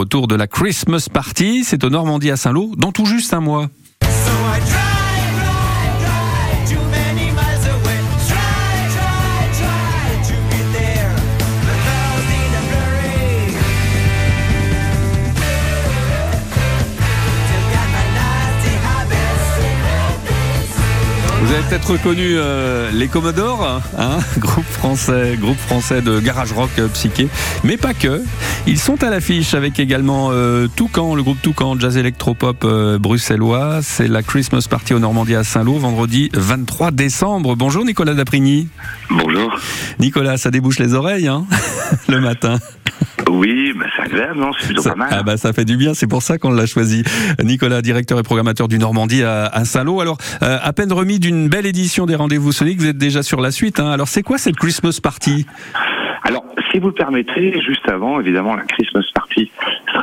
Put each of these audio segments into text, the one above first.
retour de la Christmas Party. C'est au Normandie à Saint-Lô, dans tout juste un mois. Vous avez peut-être reconnu euh, les Commodores, hein, groupe français, groupe français de garage rock euh, psyché, mais pas que. Ils sont à l'affiche avec également euh, Toucan, le groupe Toucan, jazz électropop euh, bruxellois. C'est la Christmas Party au Normandie à Saint-Lô, vendredi 23 décembre. Bonjour Nicolas Daprini. Bonjour. Nicolas, ça débouche les oreilles hein, le matin. Oui, bah, c'est agréable, non C'est plutôt Ça, pas mal. ah bah, ça fait du bien, c'est pour ça qu'on l'a choisi. Nicolas, directeur et programmateur du Normandie à, à Saint-Lô. Alors, euh, à peine remis d'une belle édition des Rendez-vous Soniques, vous êtes déjà sur la suite. Hein. Alors, c'est quoi cette Christmas Party? Alors, si vous le permettez, juste avant, évidemment, la Christmas Party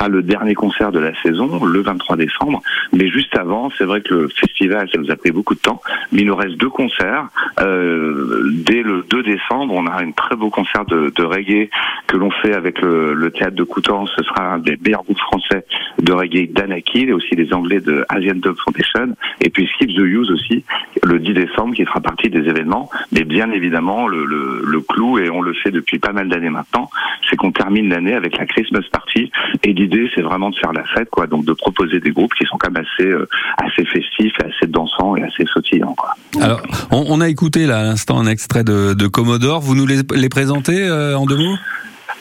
le dernier concert de la saison, le 23 décembre. Mais juste avant, c'est vrai que le festival, ça nous a pris beaucoup de temps, mais il nous reste deux concerts. Euh, dès le 2 décembre, on a un très beau concert de, de reggae que l'on fait avec le, le théâtre de Coutances. Ce sera un des meilleurs groupes français de reggae d'Anakil et aussi les Anglais de Asian Dub Foundation. Et puis Skip the Use aussi, le 10 décembre, qui fera partie des événements. Mais bien évidemment, le, le, le clou, et on le fait depuis pas mal d'années maintenant, c'est qu'on termine l'année avec la Christmas Party. Et l'idée, c'est vraiment de faire la fête, quoi. Donc de proposer des groupes qui sont quand même assez, euh, assez festifs, et assez dansants et assez sautillants, quoi. Alors, on, on a écouté là à l'instant un extrait de, de Commodore. Vous nous les, les présentez euh, en deux mots?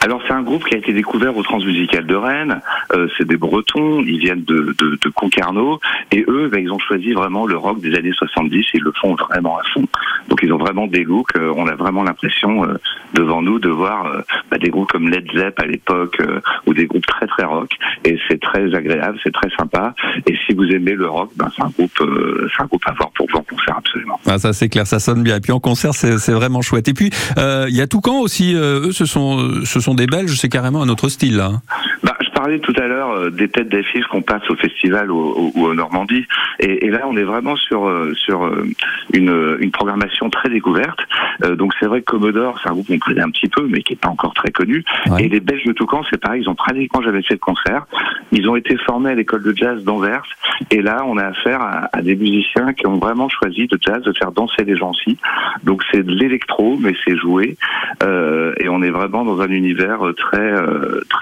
Alors c'est un groupe qui a été découvert au Transmusical de Rennes. Euh, c'est des Bretons, ils viennent de, de, de Concarneau et eux, ben, ils ont choisi vraiment le rock des années 70. Ils le font vraiment à fond. Donc ils ont vraiment des looks. euh, on a vraiment l'impression euh, devant nous de voir euh, bah, des groupes comme Led Zepp à l'époque ou des groupes très très rock. Et c'est très agréable, c'est très sympa. Et si vous aimez le rock, ben, c'est un groupe, c'est un groupe à voir pour voir en concert absolument. ah, Ça c'est clair, ça sonne bien. Et puis en concert, c'est vraiment chouette. Et puis, il y a Toucan aussi. eux, ce sont, ce sont des Belges. C'est carrément un autre style là. Parlais tout à l'heure euh, des têtes d'affiche qu'on passe au festival ou au, ou au Normandie, et, et là on est vraiment sur euh, sur euh, une, une programmation très découverte. Euh, donc c'est vrai que Commodore, c'est un groupe qu'on connaît un petit peu, mais qui est pas encore très connu. Ouais. Et les Belges de Toucan, c'est pareil, ils ont pratiquement jamais fait de concert. Ils ont été formés à l'école de jazz d'Anvers, et là on a affaire à, à des musiciens qui ont vraiment choisi de jazz, de faire danser les gens aussi. Donc c'est de l'électro, mais c'est joué, euh, et on est vraiment dans un univers très très